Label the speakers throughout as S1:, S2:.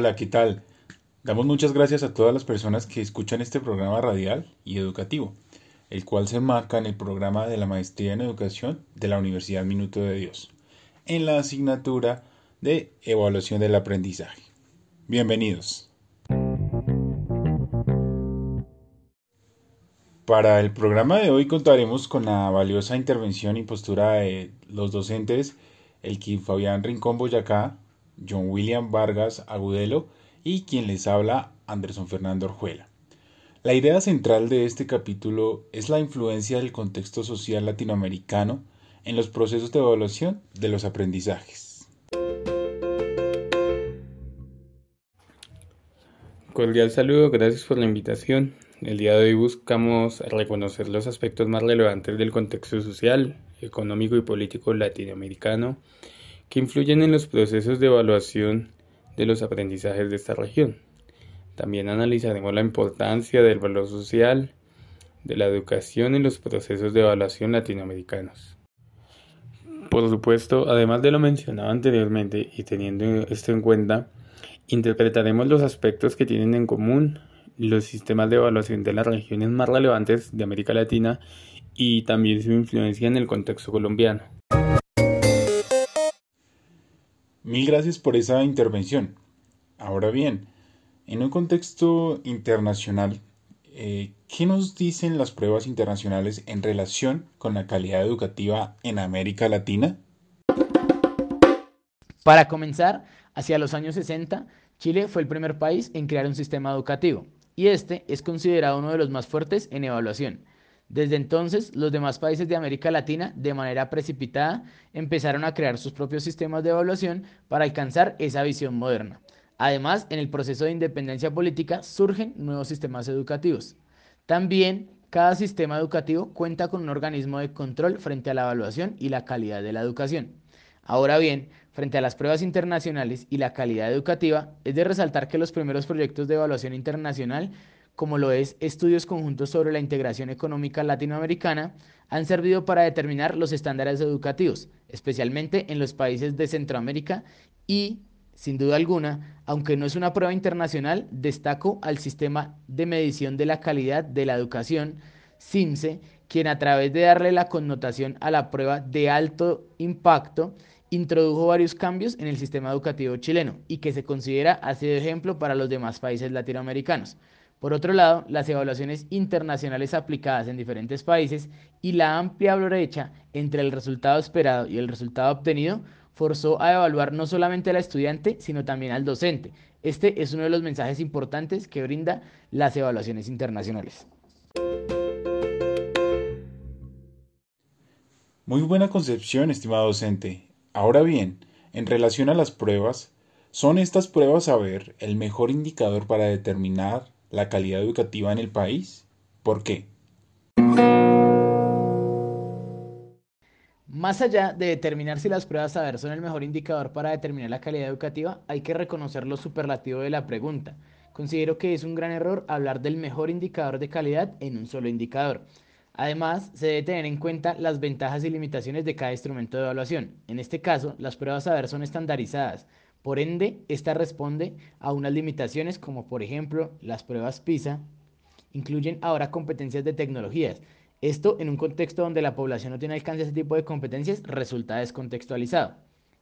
S1: Hola, ¿qué tal? Damos muchas gracias a todas las personas que escuchan este programa radial y educativo, el cual se enmarca en el programa de la Maestría en Educación de la Universidad Minuto de Dios, en la asignatura de Evaluación del Aprendizaje. Bienvenidos. Para el programa de hoy contaremos con la valiosa intervención y postura de los docentes Elkin Fabián Rincón Boyacá, John William Vargas Agudelo y quien les habla Anderson Fernando Orjuela. La idea central de este capítulo es la influencia del contexto social latinoamericano en los procesos de evaluación de los aprendizajes.
S2: Cordial saludo, gracias por la invitación. El día de hoy buscamos reconocer los aspectos más relevantes del contexto social, económico y político latinoamericano que influyen en los procesos de evaluación de los aprendizajes de esta región. También analizaremos la importancia del valor social de la educación en los procesos de evaluación latinoamericanos. Por supuesto, además de lo mencionado anteriormente y teniendo esto en cuenta, interpretaremos los aspectos que tienen en común los sistemas de evaluación de las regiones más relevantes de América Latina y también su influencia en el contexto colombiano.
S1: Mil gracias por esa intervención. Ahora bien, en un contexto internacional, eh, ¿qué nos dicen las pruebas internacionales en relación con la calidad educativa en América Latina?
S3: Para comenzar, hacia los años 60, Chile fue el primer país en crear un sistema educativo, y este es considerado uno de los más fuertes en evaluación. Desde entonces, los demás países de América Latina, de manera precipitada, empezaron a crear sus propios sistemas de evaluación para alcanzar esa visión moderna. Además, en el proceso de independencia política surgen nuevos sistemas educativos. También, cada sistema educativo cuenta con un organismo de control frente a la evaluación y la calidad de la educación. Ahora bien, frente a las pruebas internacionales y la calidad educativa, es de resaltar que los primeros proyectos de evaluación internacional como lo es estudios conjuntos sobre la integración económica latinoamericana, han servido para determinar los estándares educativos, especialmente en los países de Centroamérica y, sin duda alguna, aunque no es una prueba internacional, destaco al sistema de medición de la calidad de la educación, CIMSE, quien a través de darle la connotación a la prueba de alto impacto, introdujo varios cambios en el sistema educativo chileno y que se considera ha sido ejemplo para los demás países latinoamericanos. Por otro lado, las evaluaciones internacionales aplicadas en diferentes países y la amplia brecha entre el resultado esperado y el resultado obtenido forzó a evaluar no solamente al estudiante, sino también al docente. Este es uno de los mensajes importantes que brinda las evaluaciones internacionales.
S1: Muy buena concepción, estimado docente. Ahora bien, en relación a las pruebas, ¿son estas pruebas a ver el mejor indicador para determinar la calidad educativa en el país? ¿Por qué?
S3: Más allá de determinar si las pruebas saber son el mejor indicador para determinar la calidad educativa, hay que reconocer lo superlativo de la pregunta. Considero que es un gran error hablar del mejor indicador de calidad en un solo indicador. Además, se debe tener en cuenta las ventajas y limitaciones de cada instrumento de evaluación. En este caso, las pruebas saber son estandarizadas, por ende, esta responde a unas limitaciones como por ejemplo las pruebas PISA incluyen ahora competencias de tecnologías. Esto en un contexto donde la población no tiene alcance a ese tipo de competencias resulta descontextualizado.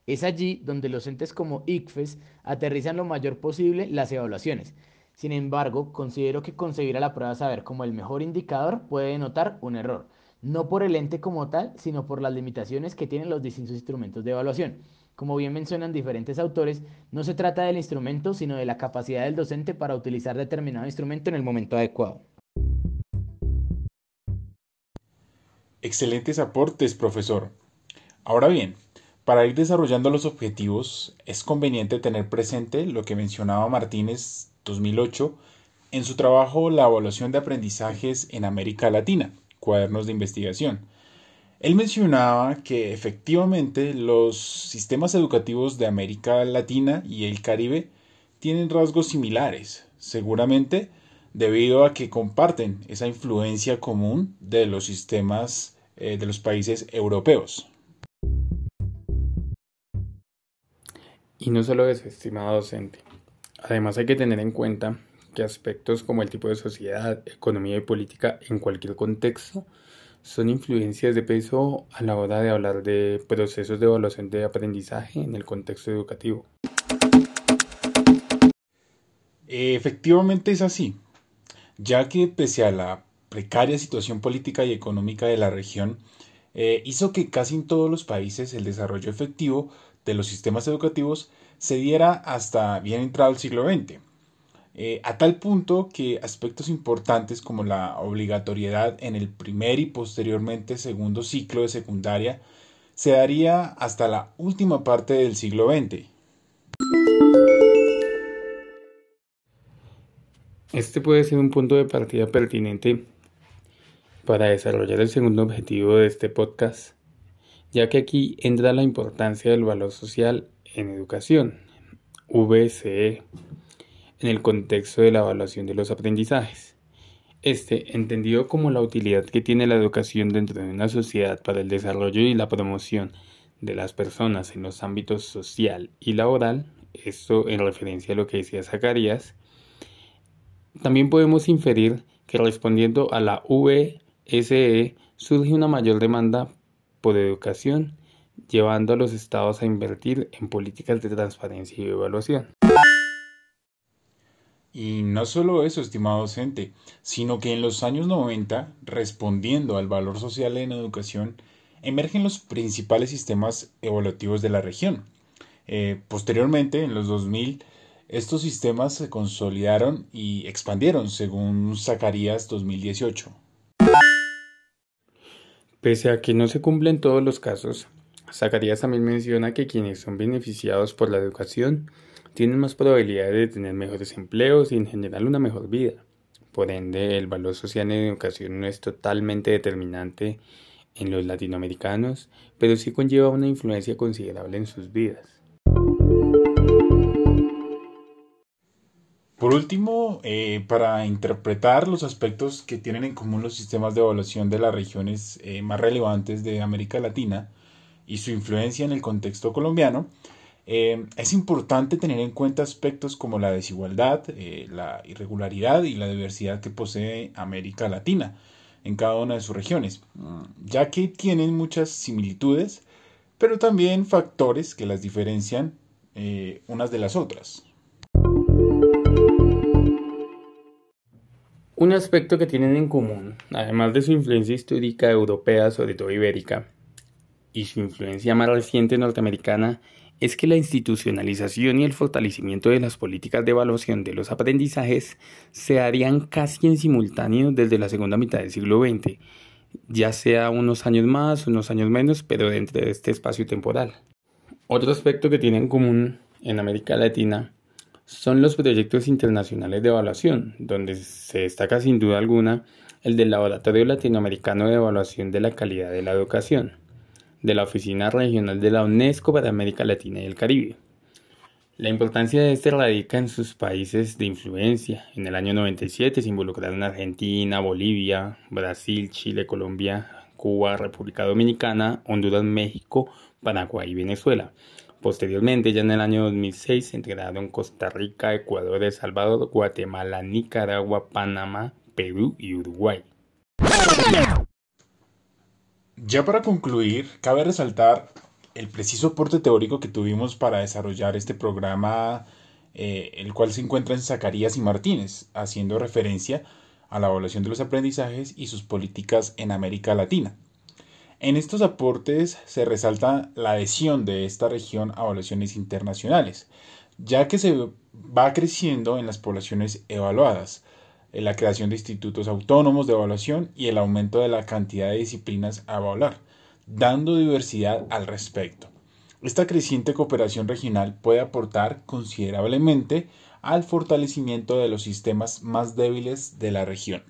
S3: Es allí donde los entes como ICFES aterrizan lo mayor posible las evaluaciones. Sin embargo, considero que concebir a la prueba saber como el mejor indicador puede denotar un error, no por el ente como tal, sino por las limitaciones que tienen los distintos instrumentos de evaluación. Como bien mencionan diferentes autores, no se trata del instrumento, sino de la capacidad del docente para utilizar determinado instrumento en el momento adecuado.
S1: Excelentes aportes, profesor. Ahora bien, para ir desarrollando los objetivos, es conveniente tener presente lo que mencionaba Martínez 2008 en su trabajo La evaluación de aprendizajes en América Latina, cuadernos de investigación él mencionaba que efectivamente los sistemas educativos de América Latina y el Caribe tienen rasgos similares, seguramente debido a que comparten esa influencia común de los sistemas eh, de los países europeos.
S2: Y no solo eso, estimado docente. Además hay que tener en cuenta que aspectos como el tipo de sociedad, economía y política en cualquier contexto son influencias de peso a la hora de hablar de procesos de evaluación de aprendizaje en el contexto educativo.
S1: Efectivamente es así, ya que pese a la precaria situación política y económica de la región, eh, hizo que casi en todos los países el desarrollo efectivo de los sistemas educativos se diera hasta bien entrado el siglo XX. Eh, a tal punto que aspectos importantes como la obligatoriedad en el primer y posteriormente segundo ciclo de secundaria se daría hasta la última parte del siglo XX.
S2: Este puede ser un punto de partida pertinente para desarrollar el segundo objetivo de este podcast, ya que aquí entra la importancia del valor social en educación, VCE en el contexto de la evaluación de los aprendizajes. Este, entendido como la utilidad que tiene la educación dentro de una sociedad para el desarrollo y la promoción de las personas en los ámbitos social y laboral, esto en referencia a lo que decía Zacarías, también podemos inferir que respondiendo a la VSE surge una mayor demanda por educación, llevando a los estados a invertir en políticas de transparencia y evaluación.
S1: Y no solo eso, estimado docente, sino que en los años 90, respondiendo al valor social en educación, emergen los principales sistemas evaluativos de la región. Eh, posteriormente, en los 2000, estos sistemas se consolidaron y expandieron, según Zacarías 2018.
S2: Pese a que no se cumplen todos los casos, Zacarías también menciona que quienes son beneficiados por la educación tienen más probabilidades de tener mejores empleos y en general una mejor vida. Por ende, el valor social en educación no es totalmente determinante en los latinoamericanos, pero sí conlleva una influencia considerable en sus vidas.
S1: Por último, eh, para interpretar los aspectos que tienen en común los sistemas de evaluación de las regiones eh, más relevantes de América Latina y su influencia en el contexto colombiano, eh, es importante tener en cuenta aspectos como la desigualdad, eh, la irregularidad y la diversidad que posee América Latina en cada una de sus regiones, mm, ya que tienen muchas similitudes, pero también factores que las diferencian eh, unas de las otras.
S2: Un aspecto que tienen en común, además de su influencia histórica europea, sobre todo ibérica, y su influencia más reciente norteamericana, es que la institucionalización y el fortalecimiento de las políticas de evaluación de los aprendizajes se harían casi en simultáneo desde la segunda mitad del siglo XX, ya sea unos años más, unos años menos, pero dentro de este espacio temporal. Otro aspecto que tiene en común en América Latina son los proyectos internacionales de evaluación, donde se destaca sin duda alguna el del Laboratorio Latinoamericano de Evaluación de la Calidad de la Educación de la Oficina Regional de la UNESCO para América Latina y el Caribe. La importancia de este radica en sus países de influencia. En el año 97 se involucraron Argentina, Bolivia, Brasil, Chile, Colombia, Cuba, República Dominicana, Honduras, México, Paraguay y Venezuela. Posteriormente, ya en el año 2006, se integraron Costa Rica, Ecuador, El Salvador, Guatemala, Nicaragua, Panamá, Perú y Uruguay.
S1: Ya para concluir, cabe resaltar el preciso aporte teórico que tuvimos para desarrollar este programa, eh, el cual se encuentra en Zacarías y Martínez, haciendo referencia a la evaluación de los aprendizajes y sus políticas en América Latina. En estos aportes se resalta la adhesión de esta región a evaluaciones internacionales, ya que se va creciendo en las poblaciones evaluadas, la creación de institutos autónomos de evaluación y el aumento de la cantidad de disciplinas a evaluar, dando diversidad al respecto. Esta creciente cooperación regional puede aportar considerablemente al fortalecimiento de los sistemas más débiles de la región.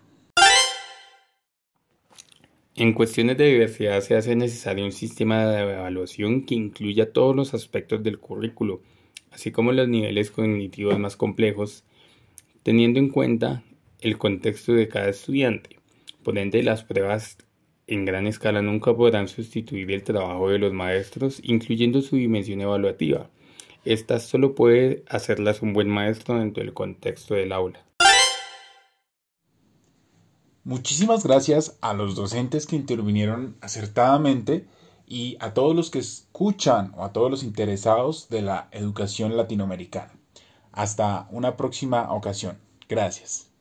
S2: En cuestiones de diversidad se hace necesario un sistema de evaluación que incluya todos los aspectos del currículo, así como los niveles cognitivos más complejos, teniendo en cuenta el contexto de cada estudiante. Por ende, las pruebas en gran escala nunca podrán sustituir el trabajo de los maestros, incluyendo su dimensión evaluativa. Esta solo puede hacerlas un buen maestro dentro del contexto del aula.
S1: Muchísimas gracias a los docentes que intervinieron acertadamente y a todos los que escuchan o a todos los interesados de la educación latinoamericana. Hasta una próxima ocasión. Gracias.